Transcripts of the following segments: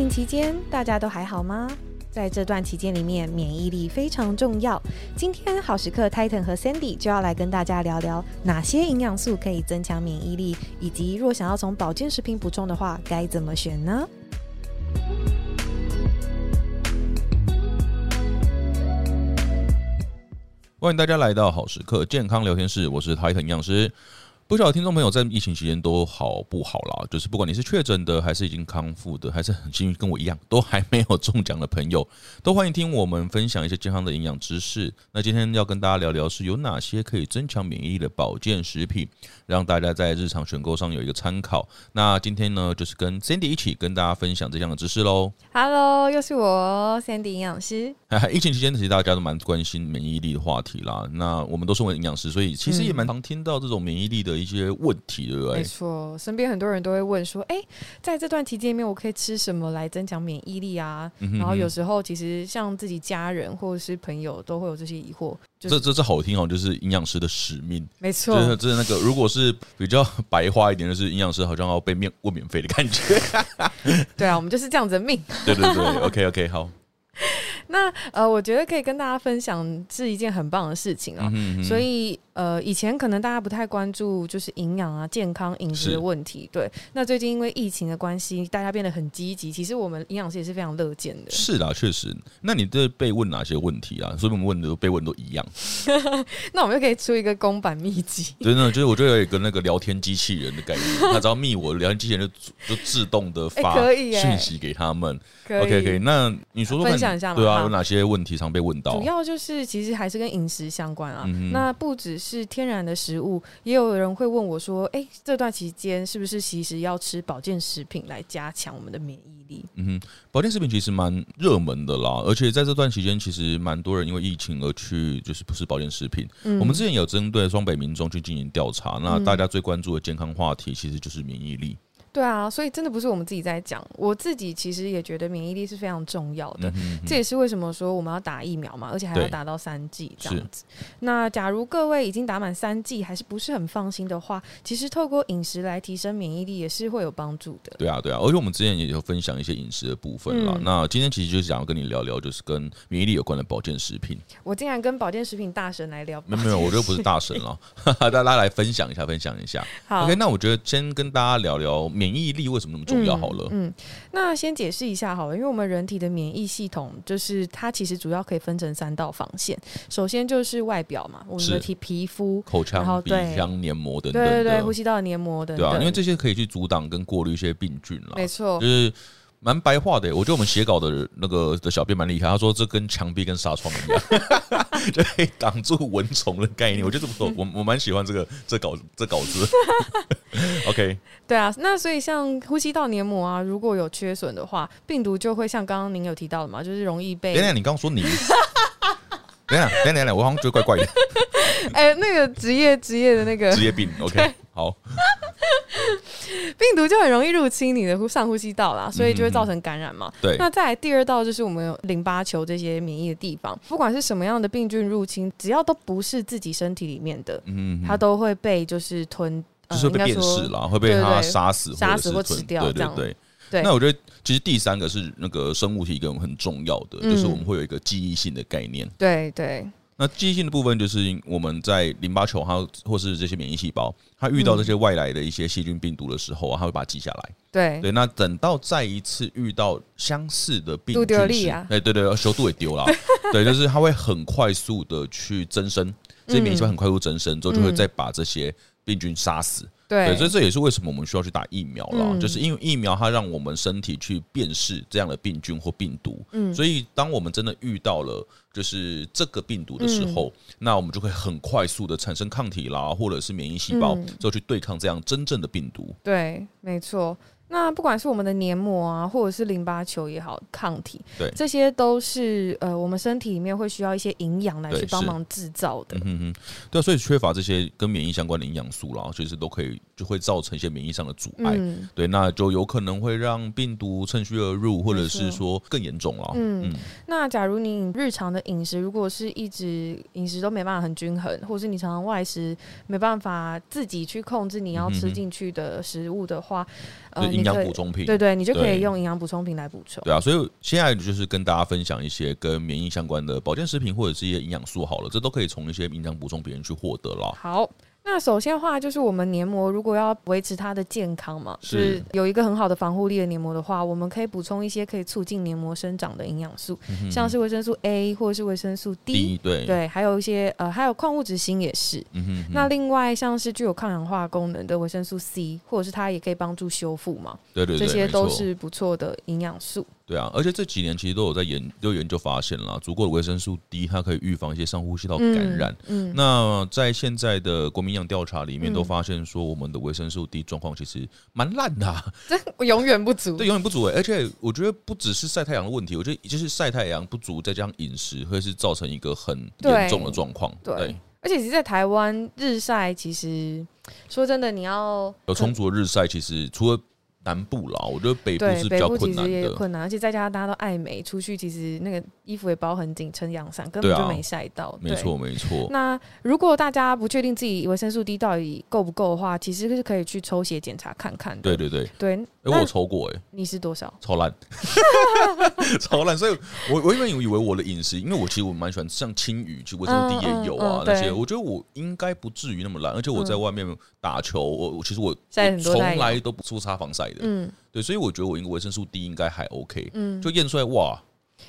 情期间，大家都还好吗？在这段期间里面，免疫力非常重要。今天好时刻 Titan 和 Sandy 就要来跟大家聊聊哪些营养素可以增强免疫力，以及若想要从保健食品补充的话，该怎么选呢？欢迎大家来到好时刻健康聊天室，我是 Titan 营养师。不少听众朋友在疫情期间都好不好啦？就是不管你是确诊的，还是已经康复的，还是很幸运跟我一样都还没有中奖的朋友，都欢迎听我们分享一些健康的营养知识。那今天要跟大家聊聊是有哪些可以增强免疫力的保健食品，让大家在日常选购上有一个参考。那今天呢，就是跟 Sandy 一起跟大家分享这样的知识喽。Hello，又是我 Sandy 营养师。疫情期间其实大家都蛮关心免疫力的话题啦。那我们都身为营养师，所以其实也蛮常听到这种免疫力的。一些问题，对不对？没错，身边很多人都会问说：“哎、欸，在这段期间里面，我可以吃什么来增强免疫力啊？”嗯、哼哼然后有时候其实像自己家人或者是朋友都会有这些疑惑。就是、这这这好听哦，就是营养师的使命。没错，就是就是那个，如果是比较白话一点，就是营养师好像要被免问免费的感觉。对啊，我们就是这样子的命。对对对，OK OK，好。那呃，我觉得可以跟大家分享是一件很棒的事情啊，嗯、所以。呃，以前可能大家不太关注就是营养啊、健康饮食的问题，对。那最近因为疫情的关系，大家变得很积极。其实我们营养师也是非常乐见的。是啦，确实。那你这被问哪些问题啊？所以我们问的都被问都一样。那我们就可以出一个公版秘籍。真的，就是我觉得有一个那个聊天机器人的概念，他只要密我，聊天机器人就就自动的发讯息给他们。可以、欸、OK，可以。那你说说，分享一下嘛？对啊，有哪些问题常被问到？主要就是其实还是跟饮食相关啊。嗯、那不只是。天然的食物，也有人会问我说：“哎，这段期间是不是其实要吃保健食品来加强我们的免疫力？”嗯哼，保健食品其实蛮热门的啦，而且在这段期间，其实蛮多人因为疫情而去就是不吃保健食品。嗯、我们之前有针对双北民众去进行调查，那大家最关注的健康话题其实就是免疫力。对啊，所以真的不是我们自己在讲，我自己其实也觉得免疫力是非常重要的。嗯、哼哼这也是为什么说我们要打疫苗嘛，而且还要打到三剂这样子。那假如各位已经打满三剂还是不是很放心的话，其实透过饮食来提升免疫力也是会有帮助的。对啊，对啊，而且我们之前也有分享一些饮食的部分啦。嗯、那今天其实就是想要跟你聊聊，就是跟免疫力有关的保健食品。我竟然跟保健食品大神来聊，没有没有，我就不是大神了，大家来分享一下，分享一下。好，OK，那我觉得先跟大家聊聊免疫力为什么那么重要？好了。嗯，嗯，那先解释一下好了，因为我们人体的免疫系统就是它其实主要可以分成三道防线，首先就是外表嘛，我们的体皮肤、口腔、鼻腔黏膜等等，对对对，呼吸道的黏膜等等，对啊，因为这些可以去阻挡跟过滤一些病菌了，没错，就是。蛮白话的，我觉得我们写稿的那个的小编蛮厉害。他说这跟墙壁跟纱窗一样，就可以挡住蚊虫的概念。我觉得这不错，我我蛮喜欢这个这稿这稿子。OK，对啊，那所以像呼吸道黏膜啊，如果有缺损的话，病毒就会像刚刚您有提到的嘛，就是容易被。等等，你刚刚说你，等等等等等，我好像觉得怪怪的。哎、欸，那个职业职业的那个职业病。OK，好。病毒就很容易入侵你的呼上呼吸道啦，所以就会造成感染嘛。对，那再来第二道就是我们有淋巴球这些免疫的地方，不管是什么样的病菌入侵，只要都不是自己身体里面的，嗯，它都会被就是吞，就是被辨识了，会被它杀死、杀死或吃掉。对对对对。那我觉得其实第三个是那个生物体跟我们很重要的，就是我们会有一个记忆性的概念。对对。那记忆性的部分就是我们在淋巴球，它或是这些免疫细胞，它遇到这些外来的一些细菌病毒的时候啊，它会把它记下来。对对，那等到再一次遇到相似的病菌时，哎对对，修度也丢了。对，就是它会很快速的去增生，这些免疫细胞很快速增生之后，就会再把这些病菌杀死。对，所以这也是为什么我们需要去打疫苗了，就是因为疫苗它让我们身体去辨识这样的病菌或病毒。嗯，所以当我们真的遇到了就是这个病毒的时候，那我们就会很快速的产生抗体啦，或者是免疫细胞，之后去对抗这样真正的病毒。对，没错。那不管是我们的黏膜啊，或者是淋巴球也好，抗体，对，这些都是呃，我们身体里面会需要一些营养来去帮忙制造的。嗯哼，对啊，所以缺乏这些跟免疫相关的营养素啦，其实都可以就会造成一些免疫上的阻碍。嗯、对，那就有可能会让病毒趁虚而入，或者是说更严重了。嗯，嗯，那假如你日常的饮食如果是一直饮食都没办法很均衡，或是你常常外食没办法自己去控制你要吃进去的食物的话，嗯、呃。营养补充品，对对，你就可以用营养补充品来补充。对啊，所以现在就是跟大家分享一些跟免疫相关的保健食品或者是一些营养素好了，这都可以从一些营养补充品去获得了。好。那首先的话，就是我们黏膜如果要维持它的健康嘛，是，有一个很好的防护力的黏膜的话，我们可以补充一些可以促进黏膜生长的营养素，嗯、像是维生素 A 或者是维生素 D，, D 对对，还有一些呃，还有矿物质锌也是。嗯、哼哼那另外像是具有抗氧化功能的维生素 C，或者是它也可以帮助修复嘛，对对对，这些都是不错的营养素。对啊，而且这几年其实都有在研，都有研究发现了，足够的维生素 D，它可以预防一些上呼吸道感染。嗯，嗯那在现在的国民营养调查里面，都发现说我们的维生素 D 状况其实蛮烂的，啊，这永远不足。对，永远不足哎！而且我觉得不只是晒太阳的问题，我觉得就是晒太阳不足，再加上饮食，会是造成一个很严重的状况。对，对而且其实，在台湾日晒，其实说真的，你要有充足的日晒，其实除了南部啦，我觉得北部是比较困难的。也困难，而且再加上大家都爱美，出去其实那个衣服也包很紧，撑阳伞根本就没晒到。没错，没错。那如果大家不确定自己维生素 D 到底够不够的话，其实是可以去抽血检查看看的。对对对对。哎，我抽过哎。你是多少？超烂，超烂。所以我我原本以为我的饮食，因为我其实我蛮喜欢像青鱼，其实维生素 D 也有啊那些。我觉得我应该不至于那么烂，而且我在外面打球，我我其实我从来都不出擦防晒的。嗯。对，所以我觉得我应该维生素 D 应该还 OK，嗯，就验出来哇，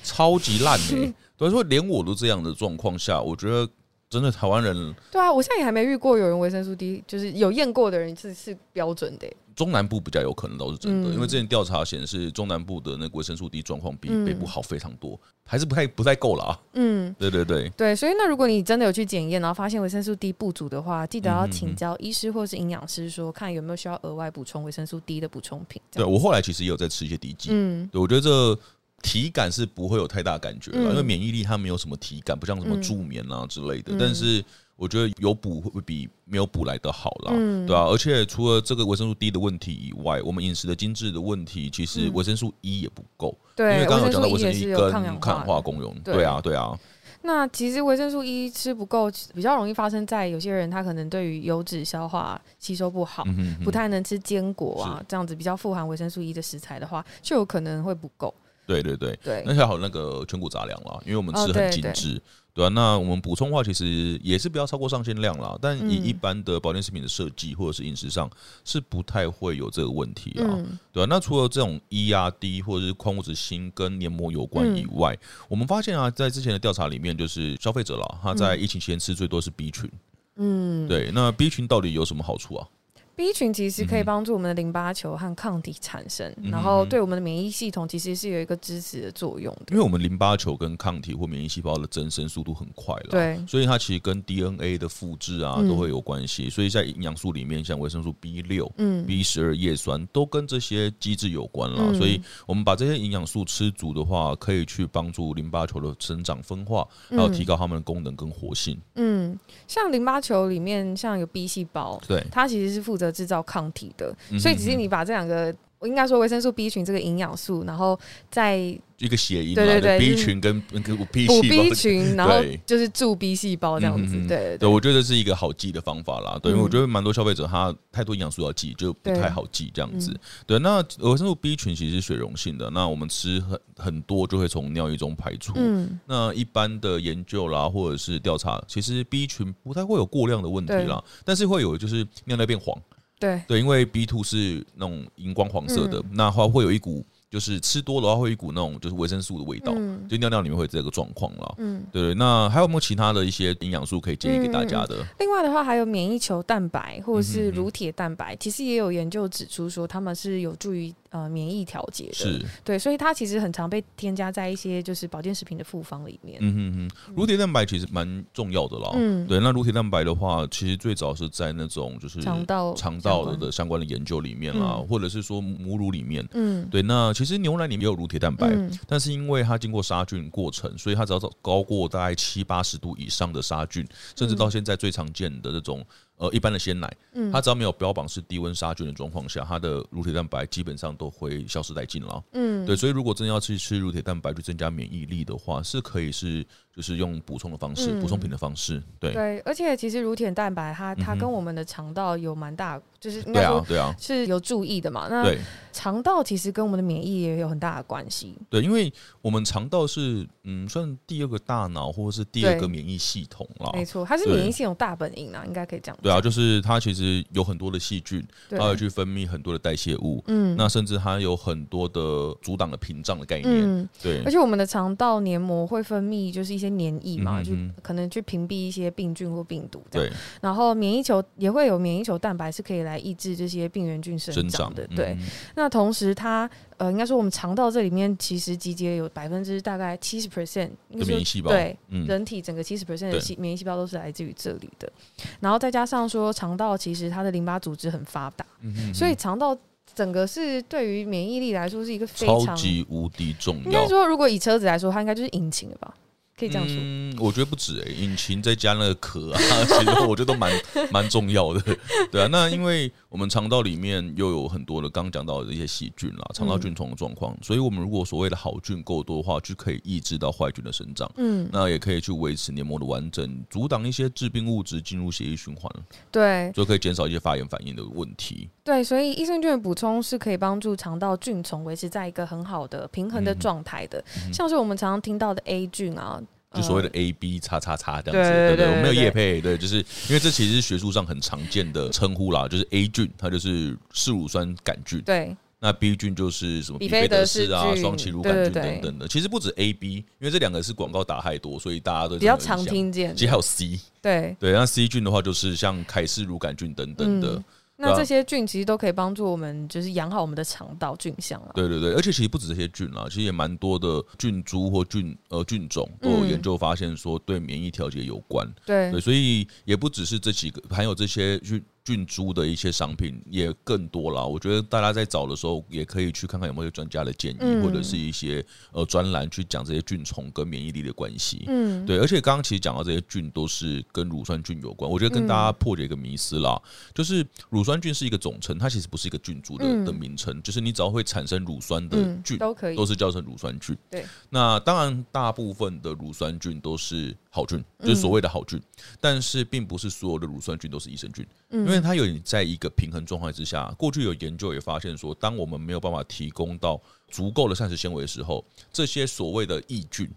超级烂 哎，所以说连我都这样的状况下，我觉得真的台湾人，对啊，我现在也还没遇过有人维生素 D 就是有验过的人是是标准的。中南部比较有可能都是真的，嗯、因为之前调查显示中南部的那个维生素 D 状况比北部好非常多，嗯、还是不太不太够了啊。嗯，对对对。对，所以那如果你真的有去检验，然后发现维生素 D 不足的话，记得要请教医师或是营养师，说看有没有需要额外补充维生素 D 的补充品。对，我后来其实也有在吃一些 D 剂，嗯，对，我觉得这体感是不会有太大感觉了，嗯、因为免疫力它没有什么体感，不像什么助眠啊之类的，嗯、但是。我觉得有补会比没有补来的好啦，嗯、对啊，而且除了这个维生素 D 的问题以外，我们饮食的精致的问题，其实维生素 E 也不够。因为刚刚有讲到维生素 E 跟抗氧化功用。对，啊，对啊。那其实维生素 E 吃不够，比较容易发生在有些人他可能对于油脂消化吸收不好，嗯、哼哼不太能吃坚果啊，是这样子比较富含维生素 E 的食材的话，就有可能会不够。对对对对，那还好那个全谷杂粮啦，因为我们吃很精致。哦对那我们补充的话，其实也是不要超过上限量啦。但以一般的保健食品的设计或者是饮食上，是不太会有这个问题啊。嗯、对啊，那除了这种 E 啊 D 或者是矿物质锌跟黏膜有关以外，嗯、我们发现啊，在之前的调查里面，就是消费者啦，他在疫情期间吃最多是 B 群。嗯，对，那 B 群到底有什么好处啊？B 群其实可以帮助我们的淋巴球和抗体产生，嗯、然后对我们的免疫系统其实是有一个支持的作用的。因为我们淋巴球跟抗体或免疫细胞的增生速度很快了，对，所以它其实跟 DNA 的复制啊都会有关系。嗯、所以在营养素里面，像维生素 B 六、嗯、B 十二叶酸都跟这些机制有关了。嗯、所以我们把这些营养素吃足的话，可以去帮助淋巴球的生长分化，还有提高它们的功能跟活性。嗯，像淋巴球里面像有 B 细胞，对，它其实是负责制造抗体的，所以只是你把这两个，我应该说维生素 B 群这个营养素，然后再。一个谐音，对对对，B 群跟那个 B 细胞，补 B 群，然后就是助 B 细胞这样子，对对，我觉得是一个好记的方法啦。对，因为我觉得蛮多消费者他太多营养素要记，就不太好记这样子。对，那维生素 B 群其实是水溶性的，那我们吃很很多就会从尿液中排出。嗯，那一般的研究啦，或者是调查，其实 B 群不太会有过量的问题啦，但是会有就是尿尿变黄。对对，因为 B two 是那种荧光黄色的，那话会有一股。就是吃多的话，会有一股那种就是维生素的味道，嗯、就尿尿里面会有这个状况了。嗯，对。那还有没有其他的一些营养素可以建议给大家的？嗯、另外的话，还有免疫球蛋白或者是乳铁蛋白，其实也有研究指出说，他们是有助于。呃，免疫调节的，是对，所以它其实很常被添加在一些就是保健食品的复方里面。嗯哼哼，乳铁蛋白其实蛮重要的啦。嗯，对，那乳铁蛋白的话，其实最早是在那种就是肠道肠道的相关的研究里面啦，嗯、或者是说母乳里面。嗯，对，那其实牛奶里面有乳铁蛋白，嗯、但是因为它经过杀菌过程，所以它只要高过大概七八十度以上的杀菌，甚至到现在最常见的这种。呃，一般的鲜奶，嗯，它只要没有标榜是低温杀菌的状况下，它的乳铁蛋白基本上都会消失殆尽了。嗯，对，所以如果真的要去吃乳铁蛋白去增加免疫力的话，是可以是就是用补充的方式，补、嗯、充品的方式，对对，而且其实乳铁蛋白它它跟我们的肠道有蛮大，就是对啊对啊，是有注意的嘛。那肠道其实跟我们的免疫也有很大的关系。对，因为我们肠道是嗯，算第二个大脑或者是第二个免疫系统啦。没错，它是免疫系统大本营啊，应该可以这样。对啊，就是它其实有很多的细菌，它会去分泌很多的代谢物，嗯，那甚至它有很多的阻挡的屏障的概念，嗯、对。而且我们的肠道黏膜会分泌就是一些黏液嘛。就可能去屏蔽一些病菌或病毒，对。然后免疫球也会有免疫球蛋白，是可以来抑制这些病原菌生长的，对。那同时，它呃，应该说我们肠道这里面其实集结有百分之大概七十 percent 的免疫细胞，对，人体整个七十 percent 的细免疫细胞都是来自于这里的。然后再加上说，肠道其实它的淋巴组织很发达，所以肠道整个是对于免疫力来说是一个非常超级无敌重要。应该说，如果以车子来说，它应该就是引擎了吧？可以这样说，嗯，我觉得不止诶、引擎再加那个壳啊，其实我觉得都蛮蛮重要的，对啊。那因为我们肠道里面又有很多的刚讲到的一些细菌啦，肠道菌丛的状况，所以我们如果所谓的好菌够多的话，就可以抑制到坏菌的生长，嗯，那也可以去维持黏膜的完整，阻挡一些致病物质进入血液循环，对，就可以减少一些发炎反应的问题。对，所以益生菌的补充是可以帮助肠道菌丛维持在一个很好的平衡的状态的，嗯，像是我们常常听到的 A 菌啊。就所谓的 A B 叉叉叉这样子，对对对，我没有叶配，对，就是因为这其实是学术上很常见的称呼啦，就是 A 菌，它就是嗜乳酸杆菌，对，那 B 菌就是什么比菲德氏啊、双歧乳杆菌等等的，其实不止 A B，因为这两个是广告打太多，所以大家都比较常听见，其实还有 C，对。对，那 C 菌的话就是像凯氏乳杆菌等等的。嗯那这些菌其实都可以帮助我们，就是养好我们的肠道菌相了。对对对，而且其实不止这些菌啦，其实也蛮多的菌株或菌呃菌种都有研究发现说对免疫调节有关。对对，所以也不只是这几个，还有这些菌。菌株的一些商品也更多了，我觉得大家在找的时候也可以去看看有没有专家的建议，嗯、或者是一些呃专栏去讲这些菌虫跟免疫力的关系。嗯，对，而且刚刚其实讲到这些菌都是跟乳酸菌有关，我觉得跟大家破解一个迷思啦，嗯、就是乳酸菌是一个总称，它其实不是一个菌株的的名称，嗯、就是你只要会产生乳酸的菌、嗯、都可以。都是叫成乳酸菌。对，那当然大部分的乳酸菌都是好菌，就是所谓的好菌，嗯、但是并不是所有的乳酸菌都是益生菌。因为它有在一个平衡状态之下，过去有研究也发现说，当我们没有办法提供到足够的膳食纤维的时候，这些所谓的益菌，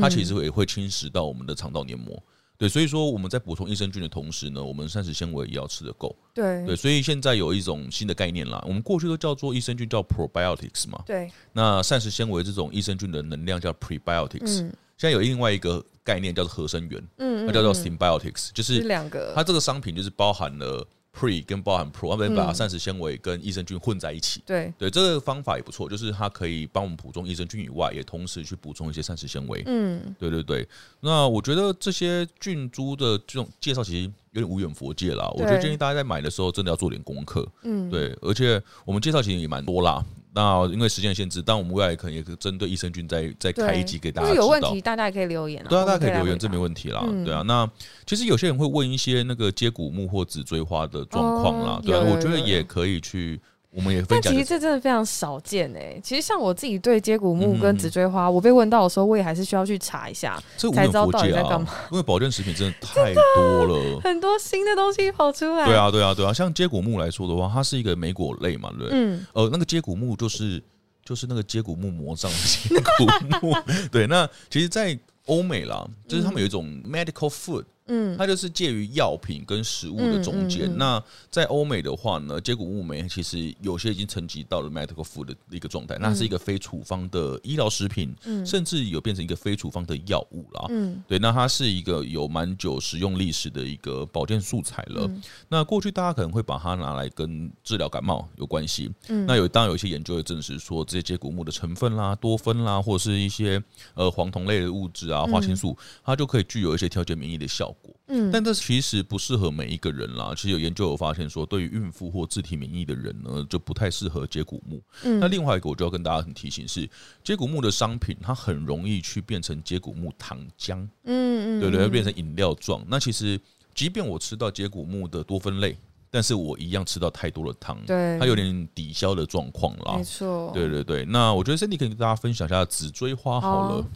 它其实也会侵蚀到我们的肠道黏膜。对，所以说我们在补充益生菌的同时呢，我们膳食纤维也要吃得够。对对，所以现在有一种新的概念啦，我们过去都叫做益生菌叫 probiotics 嘛。对，那膳食纤维这种益生菌的能量叫 prebiotics。现在有另外一个概念叫做合生元，嗯，它叫做 symbiotics，就是两个，它这个商品就是包含了 pre 跟包含 pro，它们把膳食纤维跟益生菌混在一起，对。对，这个方法也不错，就是它可以帮我们补充益生菌以外，也同时去补充一些膳食纤维，嗯，对对对。那我觉得这些菌株的这种介绍其实有点无远佛界啦，我觉得建议大家在买的时候真的要做点功课，嗯，对，而且我们介绍其实也蛮多啦。那因为时间限制，但我们未来可能也可以针对益生菌再再开一集给大家知道。有问题，大家也可以留言。对啊，大家可以留言，这没问题啦。对啊，那其实有些人会问一些那个接骨木或紫锥花的状况啦。对啊，我觉得也可以去。我们也分享，但其实这真的非常少见哎、欸。其实像我自己对接骨木跟紫锥花，我被问到的时候，我也还是需要去查一下，才知道到底在干嘛。因为保健食品真的太多了，很多新的东西跑出来。对啊，对啊，对啊。像接骨木来说的话，它是一个莓果类嘛，对不对？嗯。呃，那个接骨木就是就是那个接骨木魔杖的 接骨木。对，那其实，在欧美啦，就是他们有一种 medical food。嗯，它就是介于药品跟食物的中间。嗯嗯嗯、那在欧美的话呢，接骨木莓其实有些已经层级到了 medical food 的一个状态，那是一个非处方的医疗食品，嗯、甚至有变成一个非处方的药物啦。嗯，对，那它是一个有蛮久使用历史的一个保健素材了。嗯、那过去大家可能会把它拿来跟治疗感冒有关系。嗯，那有当然有一些研究也证实说，这些接骨木的成分啦、多酚啦，或者是一些呃黄酮类的物质啊、花青素，它就可以具有一些调节免疫的效果。嗯，但这其实不适合每一个人啦。其实有研究有发现说，对于孕妇或自体免疫的人呢，就不太适合接骨木。嗯，那另外一个我就要跟大家很提醒是，接骨木的商品它很容易去变成接骨木糖浆。嗯嗯，对对，会变成饮料状。那其实即便我吃到接骨木的多酚类，但是我一样吃到太多的糖，对，它有点抵消的状况啦。没错，对对对。那我觉得 Cindy 可以跟大家分享一下紫锥花好了。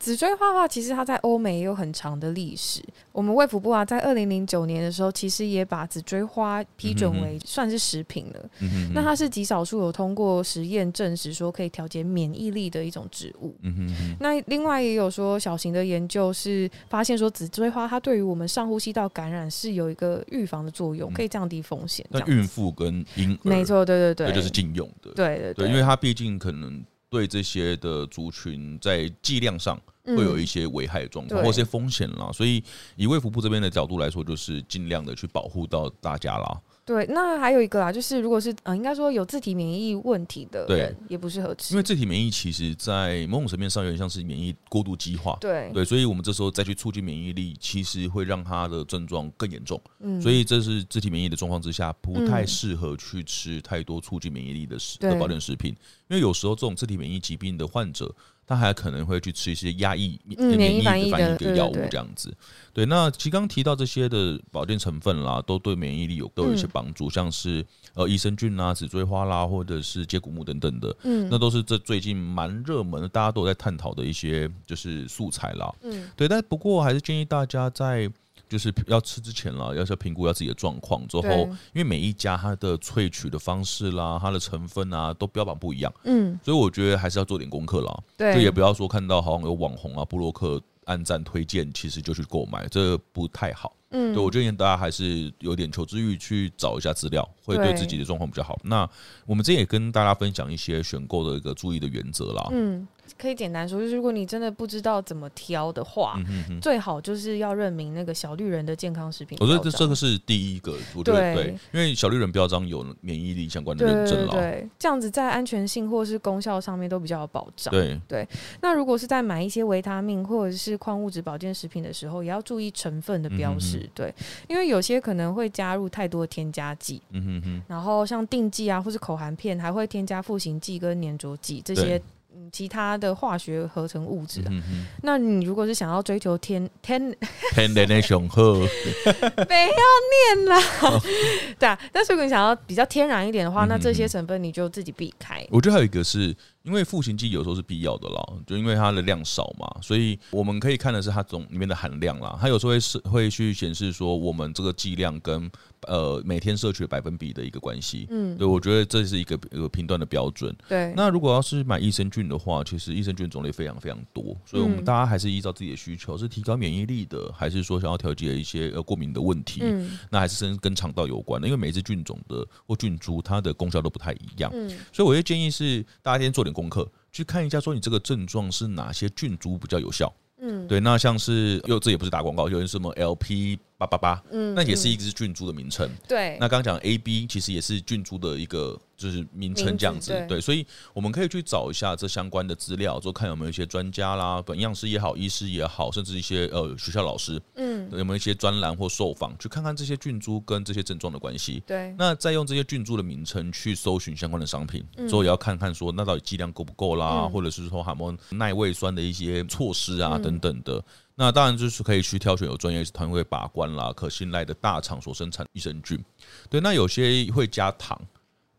紫锥花的话，其实它在欧美也有很长的历史。我们卫福部啊，在二零零九年的时候，其实也把紫锥花批准为算是食品了。嗯、哼哼，那它是极少数有通过实验证实说可以调节免疫力的一种植物。嗯、哼哼，那另外也有说小型的研究是发现说紫锥花它对于我们上呼吸道感染是有一个预防的作用，可以降低风险。那孕妇跟婴儿，没错，对对对，这就是禁用的。对对对，对，因为它毕竟可能对这些的族群在剂量上。会有一些危害状况或一些风险啦，所以以卫福部这边的角度来说，就是尽量的去保护到大家啦。对，那还有一个啊，就是如果是呃，应该说有自体免疫问题的人，也不适合吃。因为自体免疫其实，在某种层面上有点像是免疫过度激化。对对，所以我们这时候再去促进免疫力，其实会让他的症状更严重。嗯，所以这是自体免疫的状况之下，不太适合去吃太多促进免疫力的食的保健食品。因为有时候这种自体免疫疾病的患者。他还可能会去吃一些压抑免疫的反应的药物，这样子。对，那其实刚提到这些的保健成分啦，都对免疫力有都有一些帮助，像是呃益生菌啦、紫锥花啦，或者是接骨木等等的。嗯，那都是这最近蛮热门的，大家都在探讨的一些就是素材啦。嗯，对，但不过还是建议大家在。就是要吃之前了，要先评估一下自己的状况。之后，因为每一家它的萃取的方式啦，它的成分啊，都标榜不一样。嗯，所以我觉得还是要做点功课啦。对，就也不要说看到好像有网红啊、布洛克按赞推荐，其实就去购买，这不太好。嗯，对，我建议大家还是有点求知欲，去找一下资料，会对自己的状况比较好。那我们这也跟大家分享一些选购的一个注意的原则啦。嗯。可以简单说，就是如果你真的不知道怎么挑的话，嗯、哼哼。最好就是要认明那个小绿人的健康食品。我觉得这这个是第一个，我觉得对，对，因为小绿人标章有免疫力相关的认证了，对，这样子在安全性或是功效上面都比较有保障。对。对，那如果是在买一些维他命或者是矿物质保健食品的时候，也要注意成分的标示，嗯、哼哼。对，因为有些可能会加入太多添加剂，嗯哼哼，然后像定剂啊，或是口含片，还会添加赋形剂跟粘着剂这些。嗯，其他的化学合成物质，那你如果是想要追求天天 天然的雄厚，不要念啦。哦、对啊，但是如果你想要比较天然一点的话，嗯、那这些成分你就自己避开。我觉得还有一个是。因为复形剂有时候是必要的啦，就因为它的量少嘛，所以我们可以看的是它总里面的含量啦。它有时候会是会去显示说我们这个剂量跟呃每天摄取的百分比的一个关系。嗯，对，我觉得这是一个一个评断的标准。对，那如果要是买益生菌的话，其实益生菌种类非常非常多，所以我们大家还是依照自己的需求，是提高免疫力的，还是说想要调节一些呃过敏的问题？嗯，那还是跟跟肠道有关的，因为每一只菌种的或菌株它的功效都不太一样。嗯，所以我会建议是大家先做点功课，去看一下，说你这个症状是哪些菌株比较有效。嗯，对，那像是又这也不是打广告，有人什么 LP。八八八，嗯，那也是一只菌株的名称。对，那刚刚讲 A B 其实也是菌株的一个就是名称这样子。对，对，所以我们可以去找一下这相关的资料，就看有没有一些专家啦，本营养师也好，医师也好，甚至一些呃学校老师，嗯，有没有一些专栏或受访，去看看这些菌株跟这些症状的关系。对，那再用这些菌株的名称去搜寻相关的商品，之后也要看看说那到底剂量够不够啦，嗯、或者是说有没有耐胃酸的一些措施啊、嗯、等等的。那当然就是可以去挑选有专业团队把关啦，可信赖的大厂所生产益生菌。对，那有些会加糖。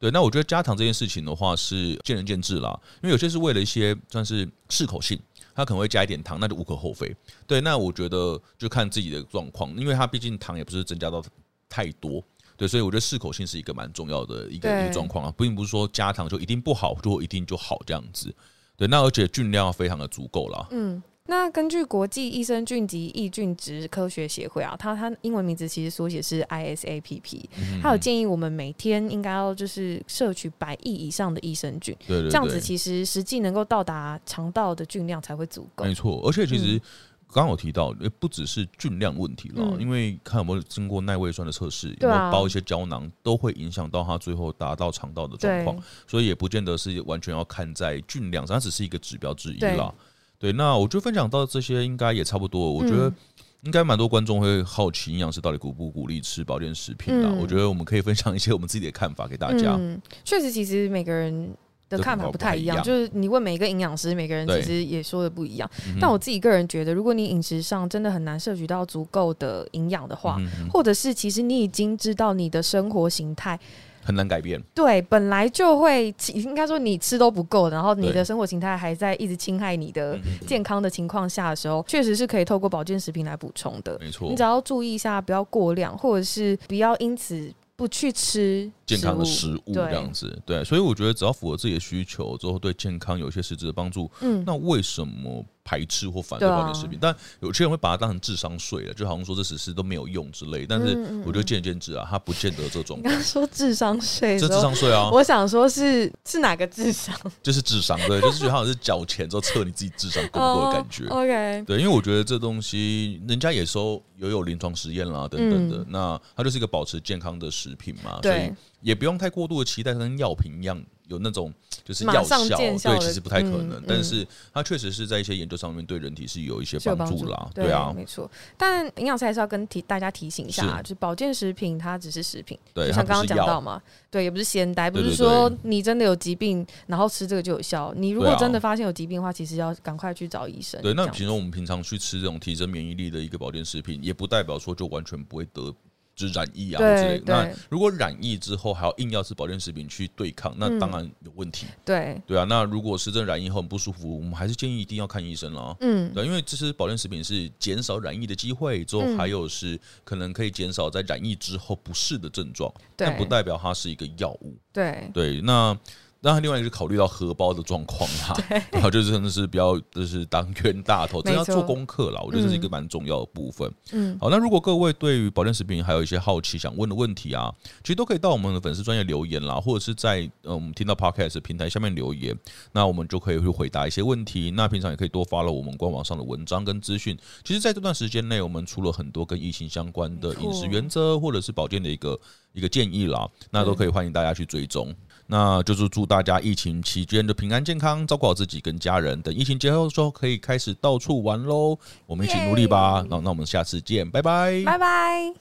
对，那我觉得加糖这件事情的话是见仁见智啦，因为有些是为了一些算是适口性，它可能会加一点糖，那就无可厚非。对，那我觉得就看自己的状况，因为它毕竟糖也不是增加到太多。对，所以我觉得适口性是一个蛮重要的一个一个状况啊，并不是说加糖就一定不好，就一定就好这样子。对，那而且菌量非常的足够啦。嗯。那根据国际益生菌及抑菌值科学协会啊，它它英文名字其实缩写是 ISAPP，它有建议我们每天应该要就是摄取百亿以上的益生菌，对对对，这样子其实实际能够到达肠道的菌量才会足够。没错，而且其实刚刚有提到，也不只是菌量问题了，嗯、因为看有没有经过耐胃酸的测试，有没有包一些胶囊，都会影响到它最后达到肠道的状况，所以也不见得是完全要看在菌量上，它只是一个指标之一啦。对，那我就分享到这些，应该也差不多。我觉得应该蛮多观众会好奇，营养师到底鼓不鼓励吃保健食品啊？我觉得我们可以分享一些我们自己的看法给大家。嗯，确实，其实每个人的看法不太一样，就是你问每一个营养师，每个人其实也说的不一样。但我自己个人觉得，如果你饮食上真的很难摄取到足够的营养的话，或者是其实你已经知道你的生活形态。很难改变。对，本来就会，应该说你吃都不够，然后你的生活形态还在一直侵害你的健康的情况下的时候，确实是可以透过保健食品来补充的。没错，你只要注意一下，不要过量，或者是不要因此不去吃健康的食物这样子。对，对，所以我觉得只要符合自己的需求之后，对健康有一些实质的帮助。嗯，那为什么？排斥或反对保健食品，啊、但有些人会把它当成智商税了，就好像说这只是都没有用之类。但是我觉得见仁见智啊，它不见得这种。你刚刚说智商税，这智商税啊？我想说是是哪个智商？就是智商，对，就是觉得好像是缴钱之后测你自己智商够不够的感觉。Oh, OK，对，因为我觉得这东西人家也收也有临床实验啦，等等的，嗯、那它就是一个保持健康的食品嘛，所以也不用太过度的期待它跟药品一样。有那种就是药效，对，其实不太可能，嗯、但是它确实是在一些研究上面对人体是有一些帮助啦，对，对啊，没错。但营养师还是要跟提大家提醒一下，是就是保健食品它只是食品，对，就像刚刚讲到嘛，对，也不是仙丹，不是说你真的有疾病然后吃这个就有效。你如果真的发现有疾病的话，其实要赶快去找医生。对，那比如说我们平常去吃这种提升免疫力的一个保健食品，也不代表说就完全不会得。是染疫啊之类的。那如果染疫之后还要硬要吃保健食品去对抗，那当然有问题。对对啊，那如果是真染疫后很不舒服，我们还是建议一定要看医生了。嗯，对，因为这些保健食品是减少染疫的机会，之后还有是可能可以减少在染疫之后不适的症状，但不代表它是一个药物。对对，那。那另外一个是考虑到荷包的状况啦，对然后就是真的是比较就是当冤大头，真要做功课啦。我觉得这是一个蛮重要的部分。嗯，好，那如果各位对于保健食品还有一些好奇想问的问题啊，其实都可以到我们的粉丝专业留言啦，或者是在呃我们听到 Podcast 平台下面留言，那我们就可以去回答一些问题。那平常也可以多 follow 我们官网上的文章跟资讯。其实，在这段时间内，我们出了很多跟疫情相关的饮食原则或者是保健的一个一个建议啦，那都可以欢迎大家去追踪。那就是祝大家疫情期间的平安健康，照顾好自己跟家人。等疫情结束之后，可以开始到处玩喽。我们一起努力吧。那那我们下次见，拜拜，拜拜。